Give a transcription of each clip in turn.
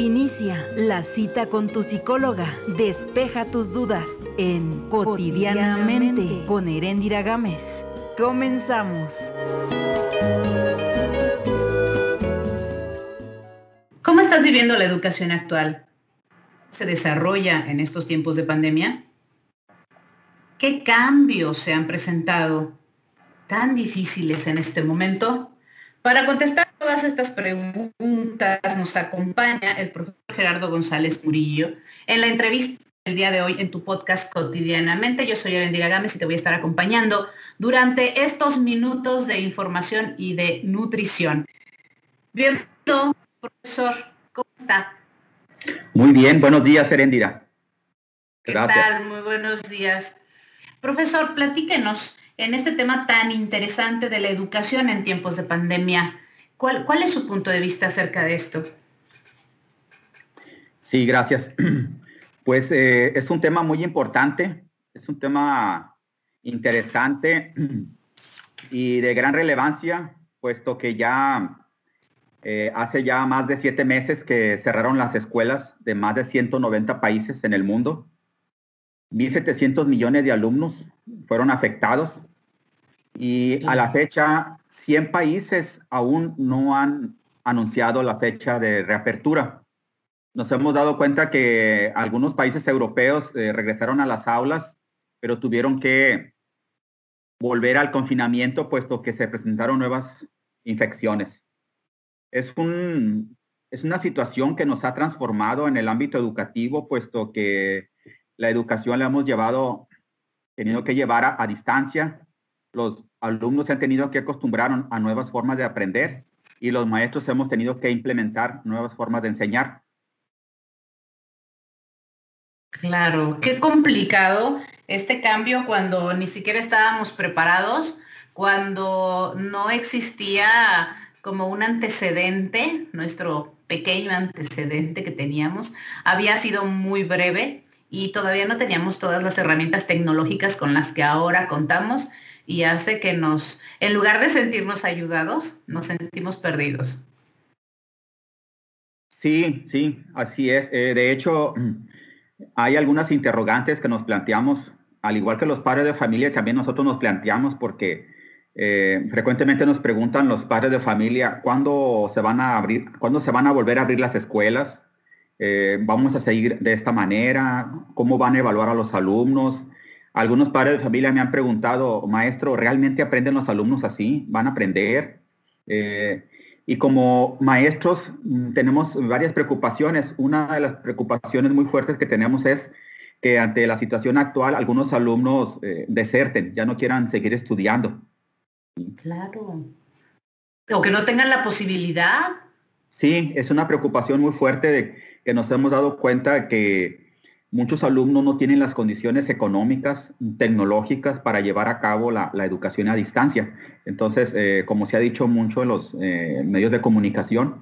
Inicia la cita con tu psicóloga. Despeja tus dudas en Cotidianamente con Erendira Gámez. Comenzamos. ¿Cómo estás viviendo la educación actual? ¿Se desarrolla en estos tiempos de pandemia? ¿Qué cambios se han presentado tan difíciles en este momento? Para contestar todas estas preguntas nos acompaña el profesor Gerardo González Murillo en la entrevista del día de hoy en tu podcast cotidianamente. Yo soy Arendira Gámez y te voy a estar acompañando durante estos minutos de información y de nutrición. Bienvenido, profesor. ¿Cómo está? Muy bien, buenos días, Erendira. ¿Qué tal? Muy buenos días. Profesor, platíquenos en este tema tan interesante de la educación en tiempos de pandemia. ¿Cuál, es su punto de vista acerca de esto? Sí, gracias. Pues eh, es un tema muy importante, es un tema interesante y de gran relevancia, puesto que ya eh, hace ya más de siete meses que cerraron las escuelas de más de 190 países en el mundo. 1.700 millones de alumnos fueron afectados y a la fecha 100 países aún no han anunciado la fecha de reapertura. Nos hemos dado cuenta que algunos países europeos eh, regresaron a las aulas, pero tuvieron que volver al confinamiento puesto que se presentaron nuevas infecciones. Es, un, es una situación que nos ha transformado en el ámbito educativo, puesto que la educación la hemos llevado, tenido que llevar a, distancia. Los alumnos se han tenido que acostumbrar a nuevas formas de aprender y los maestros hemos tenido que implementar nuevas formas de enseñar. Claro, qué complicado este cambio cuando ni siquiera estábamos preparados, cuando no existía como un antecedente, nuestro pequeño antecedente que teníamos, había sido muy breve y todavía no teníamos todas las herramientas tecnológicas con las que ahora contamos y hace que nos, en lugar de sentirnos ayudados, nos sentimos perdidos. Sí, sí, así es. Eh, de hecho, hay algunas interrogantes que nos planteamos, al igual que los padres de familia, también nosotros nos planteamos porque eh, frecuentemente nos preguntan los padres de familia cuándo se van a abrir, cuándo se van a volver a abrir las escuelas, eh, vamos a seguir de esta manera, cómo van a evaluar a los alumnos. Algunos padres de familia me han preguntado, maestro, ¿realmente aprenden los alumnos así? ¿Van a aprender? Eh, y como maestros mm, tenemos varias preocupaciones. Una de las preocupaciones muy fuertes que tenemos es que ante la situación actual algunos alumnos eh, deserten, ya no quieran seguir estudiando. Claro. O que no tengan la posibilidad. Sí, es una preocupación muy fuerte de que nos hemos dado cuenta que muchos alumnos no tienen las condiciones económicas, tecnológicas para llevar a cabo la, educación a distancia. Entonces, eh, como se ha dicho mucho en los eh, medios de comunicación,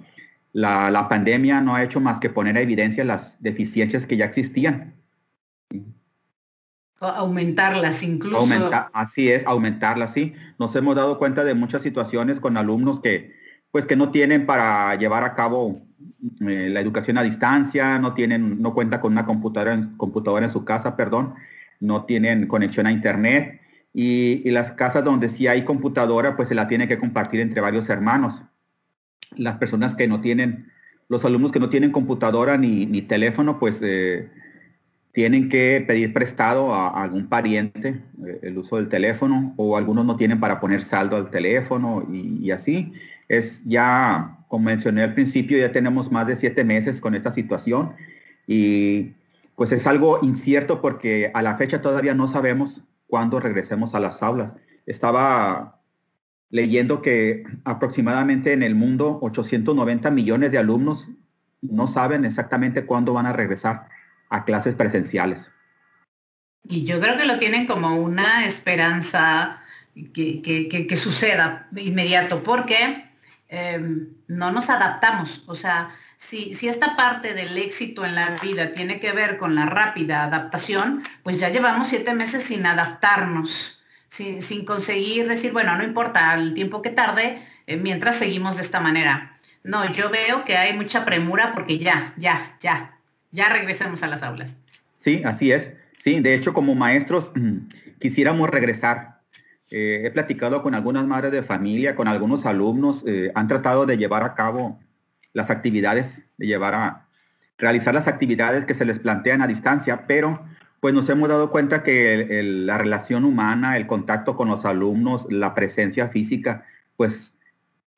la, pandemia no ha hecho más que poner a evidencia las deficiencias que ya existían. Aumentarlas incluso. así es, aumentarlas, sí. Nos hemos dado cuenta de muchas situaciones con alumnos que, pues, que no tienen para llevar a cabo eh, la educación a distancia, no tienen, no cuenta con una computadora en, computadora en su casa, perdón, no tienen conexión a internet y, las casas donde sí hay computadora, pues se la tiene que compartir entre varios hermanos. Las personas que no tienen, los alumnos que no tienen computadora ni, teléfono, pues eh, tienen que pedir prestado a, algún pariente eh, el uso del teléfono o algunos no tienen para poner saldo al teléfono y así. Es ya como mencioné al principio, ya tenemos más de siete meses con esta situación y pues es algo incierto porque a la fecha todavía no sabemos cuándo regresemos a las aulas. Estaba leyendo que aproximadamente en el mundo 890 millones de alumnos no saben exactamente cuándo van a regresar a clases presenciales. Y yo creo que lo tienen como una esperanza que, que, suceda inmediato, porque Em, no nos adaptamos. O sea, si, si, esta parte del éxito en la vida tiene que ver con la rápida adaptación, pues ya llevamos siete meses sin adaptarnos, sin, sin conseguir decir, bueno, no importa el tiempo que tarde, eh, mientras seguimos de esta manera. No, yo veo que hay mucha premura porque ya, ya, ya, ya regresemos a las aulas. Sí, así es. Sí, de hecho, como maestros quisiéramos regresar. Eh, he platicado con algunas madres de familia, con algunos alumnos, eh, han tratado de llevar a cabo las actividades, de llevar a realizar las actividades que se les plantean a distancia, pero pues nos hemos dado cuenta que la relación humana, el contacto con los alumnos, la presencia física, pues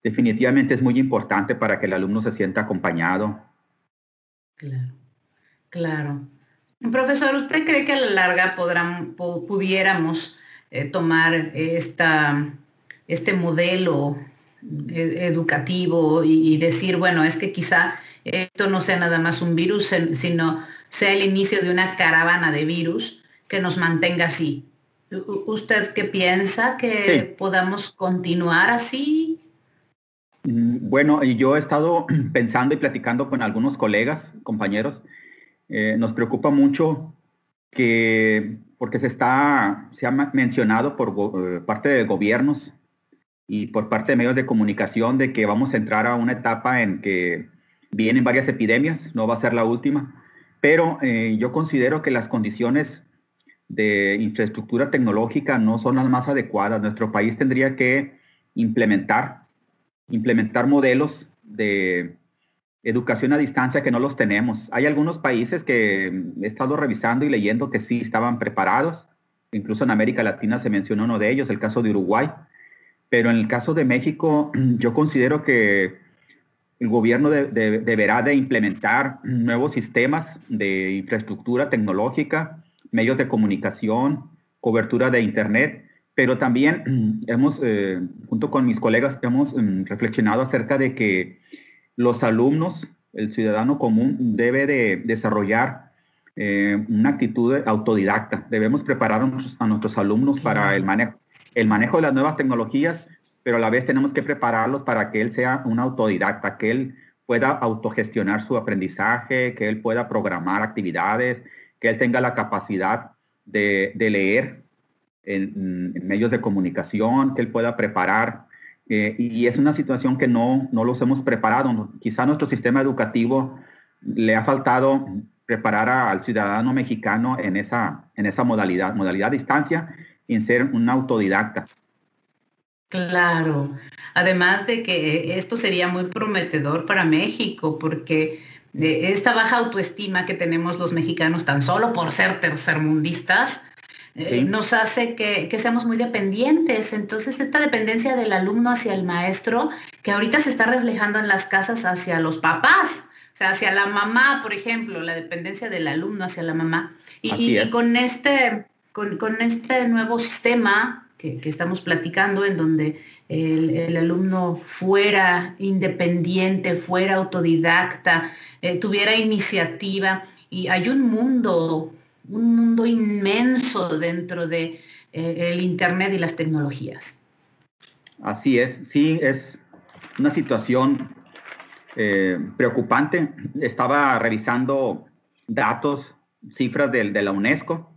definitivamente es muy importante para que el alumno se sienta acompañado. Claro, claro. Profesor, ¿usted cree que a la larga podrán, pudiéramos eh, tomar esta, este modelo eh, educativo y, decir, bueno, es que quizá esto no sea nada más un virus, sino sea el inicio de una caravana de virus que nos mantenga así? ¿Usted qué piensa que podamos continuar así? Mm, bueno, yo he estado pensando y platicando con algunos colegas, compañeros, eh, nos preocupa mucho que, porque se está, se ha mencionado por eh, parte de gobiernos y por parte de medios de comunicación de que vamos a entrar a una etapa en que vienen varias epidemias, no va a ser la última, pero eh, yo considero que las condiciones de infraestructura tecnológica no son las más adecuadas. Nuestro país tendría que implementar, implementar modelos de educación a distancia que no los tenemos. Hay algunos países que he estado revisando y leyendo que sí estaban preparados. Incluso en América Latina se mencionó uno de ellos, el caso de Uruguay. Pero en el caso de México, yo considero que el gobierno deberá de implementar nuevos sistemas de infraestructura tecnológica, medios de comunicación, cobertura de Internet, pero también hemos, eh, junto con mis colegas, hemos mm, reflexionado acerca de que los alumnos, el ciudadano común debe de desarrollar eh, una actitud autodidacta. Debemos preparar a nuestros, alumnos para el manejo, el manejo de las nuevas tecnologías, pero a la vez tenemos que prepararlos para que él sea un autodidacta, que él pueda autogestionar su aprendizaje, que él pueda programar actividades, que él tenga la capacidad de, leer en, medios de comunicación, que él pueda preparar eh, y es una situación que no, no los hemos preparado. Quizá nuestro sistema educativo le ha faltado preparar al ciudadano mexicano en esa, en esa modalidad, modalidad a distancia, en ser un autodidacta. Claro, además de que esto sería muy prometedor para México, porque de esta baja autoestima que tenemos los mexicanos tan solo por ser tercermundistas, eh, nos hace que, seamos muy dependientes. Entonces, esta dependencia del alumno hacia el maestro, que ahorita se está reflejando en las casas hacia los papás, o sea, hacia la mamá, por ejemplo, la dependencia del alumno hacia la mamá. Y, con, este, con, este nuevo sistema que, estamos platicando, en donde el, alumno fuera independiente, fuera autodidacta, eh, tuviera iniciativa, y hay un mundo un mundo inmenso dentro de eh, el Internet y las tecnologías. Así es, sí, es una situación eh, preocupante. Estaba revisando datos, cifras de, de la UNESCO,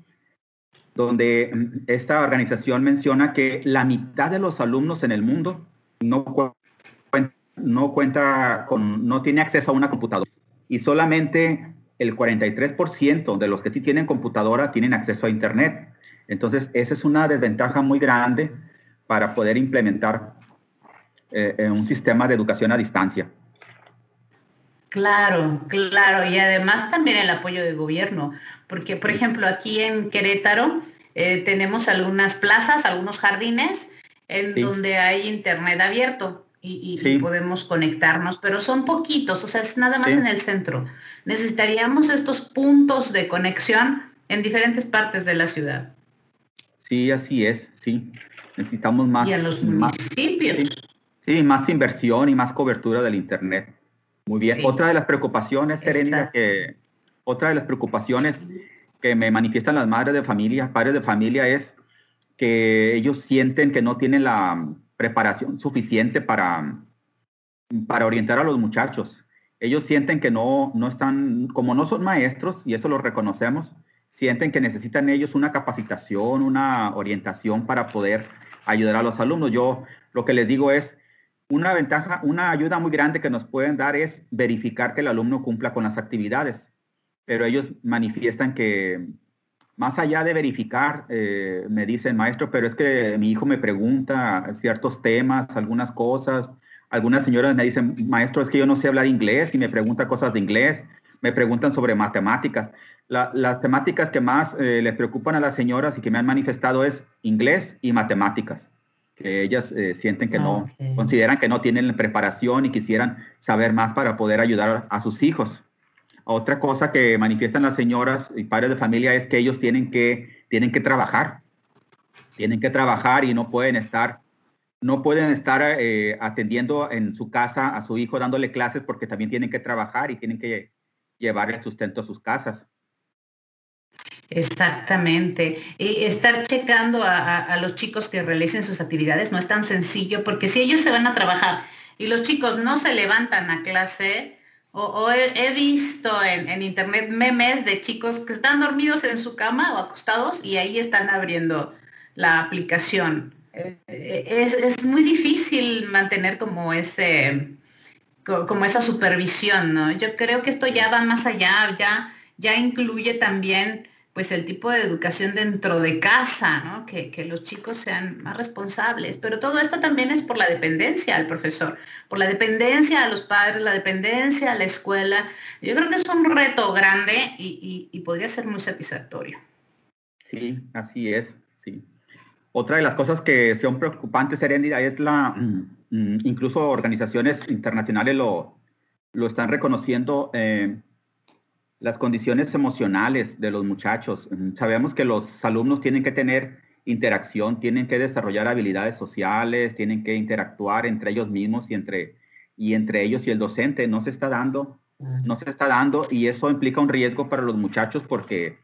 donde mm, esta organización menciona que la mitad de los alumnos en el mundo no cuenta, no cuenta con, no tiene acceso a una computadora y solamente el 43% de los que sí tienen computadora tienen acceso a Internet. Entonces, esa es una desventaja muy grande para poder implementar eh, un sistema de educación a distancia. Claro, claro, y además también el apoyo del gobierno, porque por ejemplo aquí en Querétaro eh, tenemos algunas plazas, algunos jardines en donde hay internet abierto y, podemos conectarnos, pero son poquitos, o sea, es nada más en el centro. Necesitaríamos estos puntos de conexión en diferentes partes de la ciudad. Sí, así es, sí. Necesitamos más. Y en los municipios. sí, más inversión y más cobertura del Internet. Muy bien. Otra de las preocupaciones, Serena, que otra de las preocupaciones que me manifiestan las madres de familia, padres de familia, es que ellos sienten que no tienen la preparación suficiente para, para orientar a los muchachos. Ellos sienten que no, no están, como no son maestros, y eso lo reconocemos, sienten que necesitan ellos una capacitación, una orientación para poder ayudar a los alumnos. Yo lo que les digo es una ventaja, una ayuda muy grande que nos pueden dar es verificar que el alumno cumpla con las actividades, pero ellos manifiestan que más allá de verificar, eh, me dicen, maestro, pero es que mi hijo me pregunta ciertos temas, algunas cosas, algunas señoras me dicen, maestro, es que yo no sé hablar inglés y me pregunta cosas de inglés, me preguntan sobre matemáticas. las temáticas que más eh, les preocupan a las señoras y que me han manifestado es inglés y matemáticas, que ellas eh, sienten que no, consideran que no tienen preparación y quisieran saber más para poder ayudar a sus hijos. Otra cosa que manifiestan las señoras y padres de familia es que ellos tienen que, tienen que trabajar. Tienen que trabajar y no pueden estar, no pueden estar eh, atendiendo en su casa a su hijo dándole clases porque también tienen que trabajar y tienen que llevar el sustento a sus casas. Exactamente. Y estar checando a, a, los chicos que realicen sus actividades no es tan sencillo porque si ellos se van a trabajar y los chicos no se levantan a clase, o, he, visto en, internet memes de chicos que están dormidos en su cama o acostados y ahí están abriendo la aplicación. Eh, es, muy difícil mantener como ese como esa supervisión, ¿no? Yo creo que esto ya va más allá, ya, ya incluye también pues el tipo de educación dentro de casa, ¿no? que, los chicos sean más responsables. Pero todo esto también es por la dependencia al profesor, por la dependencia a los padres, la dependencia a la escuela. Yo creo que es un reto grande y, podría ser muy satisfactorio. Sí, así es, sí. Otra de las cosas que son preocupantes, Serendida, es la, mm, mm, incluso organizaciones internacionales lo, lo están reconociendo. Eh, las condiciones emocionales de los muchachos. Mm, sabemos que los alumnos tienen que tener interacción, tienen que desarrollar habilidades sociales, tienen que interactuar entre ellos mismos y entre, y entre ellos y el docente. No se está dando, no se está dando y eso implica un riesgo para los muchachos porque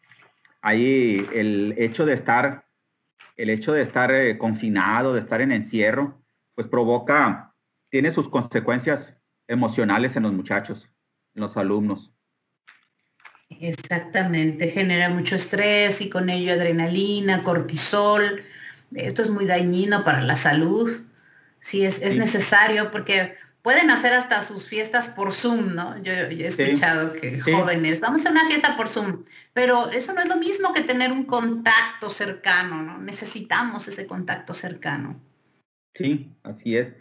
ahí el hecho de estar, el hecho de estar eh, confinado, de estar en encierro, pues provoca, tiene sus consecuencias emocionales en los muchachos, en los alumnos. Exactamente, genera mucho estrés y con ello adrenalina, cortisol. Esto es muy dañino para la salud. Sí, es, necesario porque pueden hacer hasta sus fiestas por Zoom, ¿no? Yo, he escuchado que jóvenes, vamos a una fiesta por Zoom, pero eso no es lo mismo que tener un contacto cercano, ¿no? Necesitamos ese contacto cercano. Sí, así es.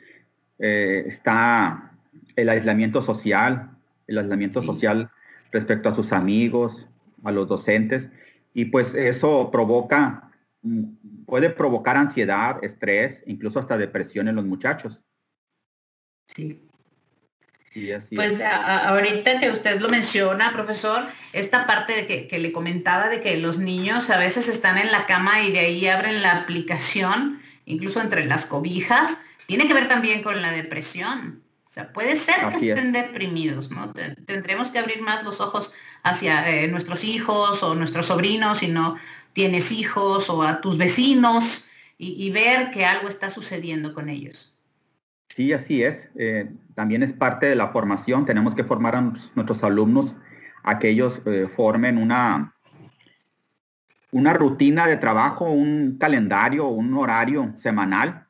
Eh, está el aislamiento social, el aislamiento social respecto a sus amigos, a los docentes, y pues eso provoca, mm, puede provocar ansiedad, estrés, incluso hasta depresión en los muchachos. Sí. pues ahorita que usted lo menciona, profesor, esta parte de que, que, le comentaba de que los niños a veces están en la cama y de ahí abren la aplicación, incluso entre las cobijas, tiene que ver también con la depresión puede ser que estén deprimidos, ¿no? Tendremos que abrir más los ojos hacia eh, nuestros hijos o nuestros sobrinos si no tienes hijos o a tus vecinos y, ver que algo está sucediendo con ellos. Sí, así es. Eh, también es parte de la formación. Tenemos que formar a nuestros alumnos a que ellos eh, formen una, una rutina de trabajo, un calendario, un horario semanal.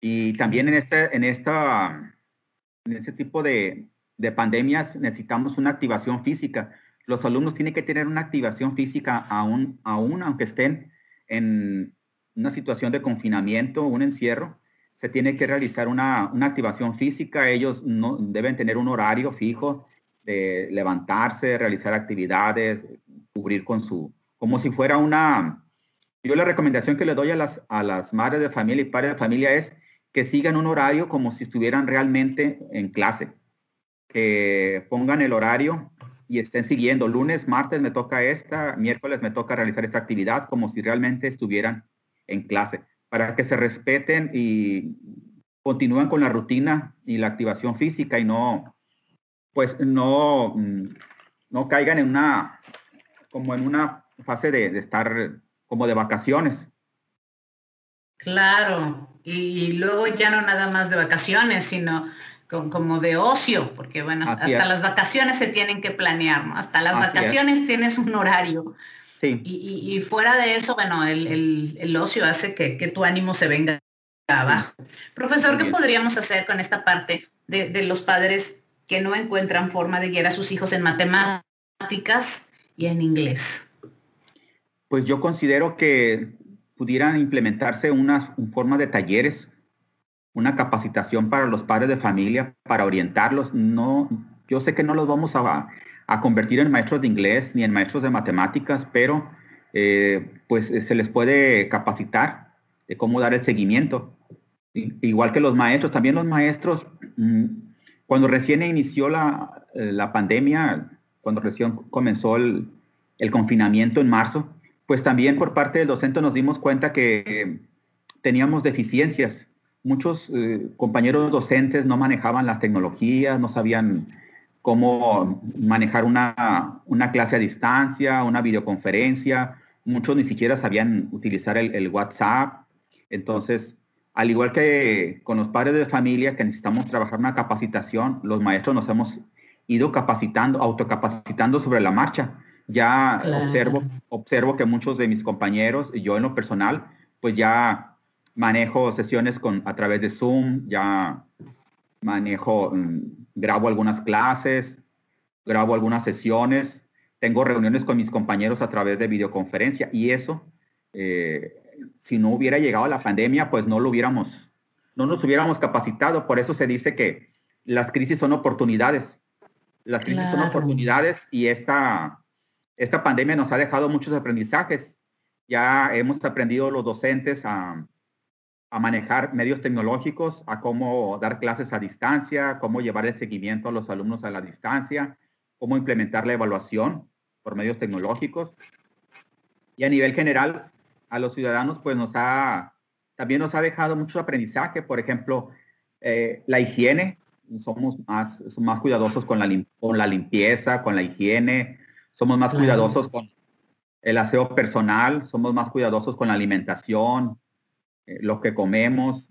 Y también en, este, en esta en ese tipo de, pandemias necesitamos una activación física. Los alumnos tienen que tener una activación física aún, aún aunque estén en una situación de confinamiento, un encierro, se tiene que realizar una, activación física. Ellos no, deben tener un horario fijo de levantarse, realizar actividades, cubrir con su, como si fuera una, yo la recomendación que le doy a las, a las madres de familia y padres de familia es que sigan un horario como si estuvieran realmente en clase, que pongan el horario y estén siguiendo. Lunes, martes me toca esta, miércoles me toca realizar esta actividad como si realmente estuvieran en clase, para que se respeten y continúen con la rutina y la activación física y no, pues no, mm, no caigan en una, como en una fase de, de estar como de vacaciones. Claro, y, luego ya no nada más de vacaciones, sino como de ocio, porque bueno, hasta las vacaciones se tienen que planear, ¿no? Hasta las vacaciones tienes un horario. Sí. Y, fuera de eso, bueno, el, ocio hace que, tu ánimo se venga abajo. Profesor, ¿qué podríamos hacer con esta parte de, de los padres que no encuentran forma de guiar a sus hijos en matemáticas y en inglés? Pues yo considero que pudieran implementarse una forma de talleres, una capacitación para los padres de familia, para orientarlos. No, yo sé que no los vamos a, convertir en maestros de inglés ni en maestros de matemáticas, pero eh, pues se les puede capacitar de cómo dar el seguimiento. Igual que los maestros, también los maestros, mm, cuando recién inició la, eh, la pandemia, cuando recién comenzó el, el confinamiento en marzo, pues también por parte del docente nos dimos cuenta que teníamos deficiencias. Muchos eh, compañeros docentes no manejaban las tecnologías, no sabían cómo manejar una, clase a distancia, una videoconferencia. Muchos ni siquiera sabían utilizar el, el WhatsApp. Entonces, al igual que con los padres de familia que necesitamos trabajar una capacitación, los maestros nos hemos ido capacitando, autocapacitando sobre la marcha ya observo, observo que muchos de mis compañeros y yo en lo personal, pues ya manejo sesiones con, a través de Zoom, ya manejo, mm, grabo algunas clases, grabo algunas sesiones, tengo reuniones con mis compañeros a través de videoconferencia y eso, eh, si no hubiera llegado la pandemia, pues no lo hubiéramos, no nos hubiéramos capacitado. Por eso se dice que las crisis son oportunidades. Las crisis son oportunidades y esta, esta pandemia nos ha dejado muchos aprendizajes. Ya hemos aprendido los docentes a, manejar medios tecnológicos, a cómo dar clases a distancia, cómo llevar el seguimiento a los alumnos a la distancia, cómo implementar la evaluación por medios tecnológicos. Y a nivel general, a los ciudadanos, pues nos ha, también nos ha dejado mucho aprendizaje. Por ejemplo, eh, la higiene, somos más, cuidadosos con la, con la limpieza, con la higiene, somos más cuidadosos con el aseo personal, somos más cuidadosos con la alimentación, eh, lo que comemos,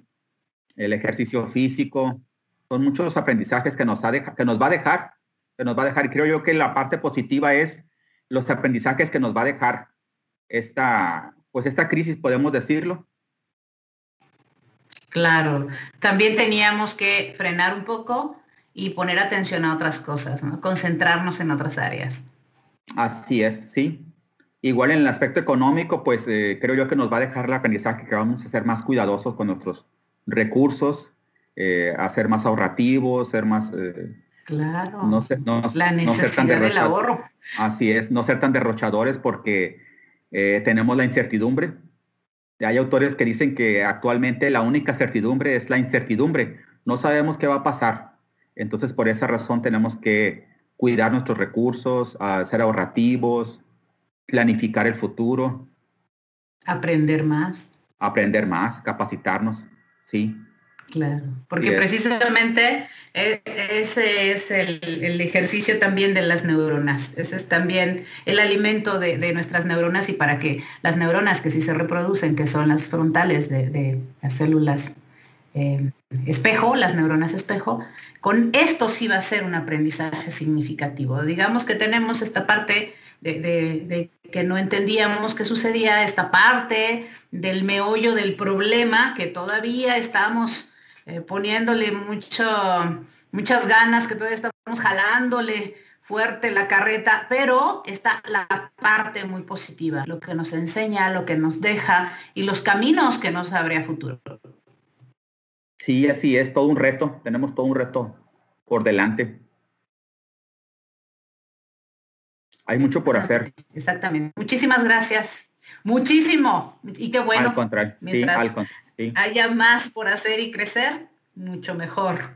el ejercicio físico. Son muchos aprendizajes que nos, ha que nos va a dejar, que nos va a dejar. Creo yo que la parte positiva es los aprendizajes que nos va a dejar esta, pues esta crisis, podemos decirlo. Claro, también teníamos que frenar un poco y poner atención a otras cosas, concentrarnos en otras áreas. Así es, sí. Igual en el aspecto económico, pues eh, creo yo que nos va a dejar el aprendizaje que vamos a ser más cuidadosos con nuestros recursos, eh, a ser más ahorrativos, ser más... Eh, claro. No ser, La necesidad del ahorro. Así es, no ser tan derrochadores porque tenemos la incertidumbre. Hay autores que dicen que actualmente la única certidumbre es la incertidumbre. No sabemos qué va a pasar. Entonces, por esa razón tenemos que cuidar nuestros recursos, a ser ahorrativos, planificar el futuro. Aprender más. Aprender más, capacitarnos, sí. Claro, porque precisamente e, ese es el, ejercicio también de las neuronas, ese es también el alimento de, nuestras neuronas y para que las neuronas que sí se reproducen, que son las frontales de, las células eh, espejo, las neuronas espejo, con esto sí va a ser un aprendizaje significativo. Digamos que tenemos esta parte de, que no entendíamos qué sucedía, esta parte del meollo del problema que todavía estamos eh, poniéndole mucho, muchas ganas, que todavía estamos jalándole fuerte la carreta, pero está la parte muy positiva, lo que nos enseña, lo que nos deja y los caminos que nos abre a futuro. Sí, así es, todo un reto, tenemos todo un reto por delante. Hay mucho por hacer. Exactamente. Muchísimas gracias. Muchísimo. Y qué bueno. Al contrario. Mientras haya más por hacer y crecer, mucho mejor.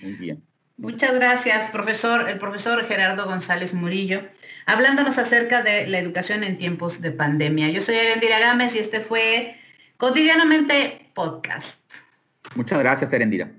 Muy bien. Muchas gracias, profesor, el profesor Gerardo González Murillo, hablándonos acerca de la educación en tiempos de pandemia. Yo soy Erendira Gámez y este fue Cotidianamente Podcast. Muchas gracias, Erendira.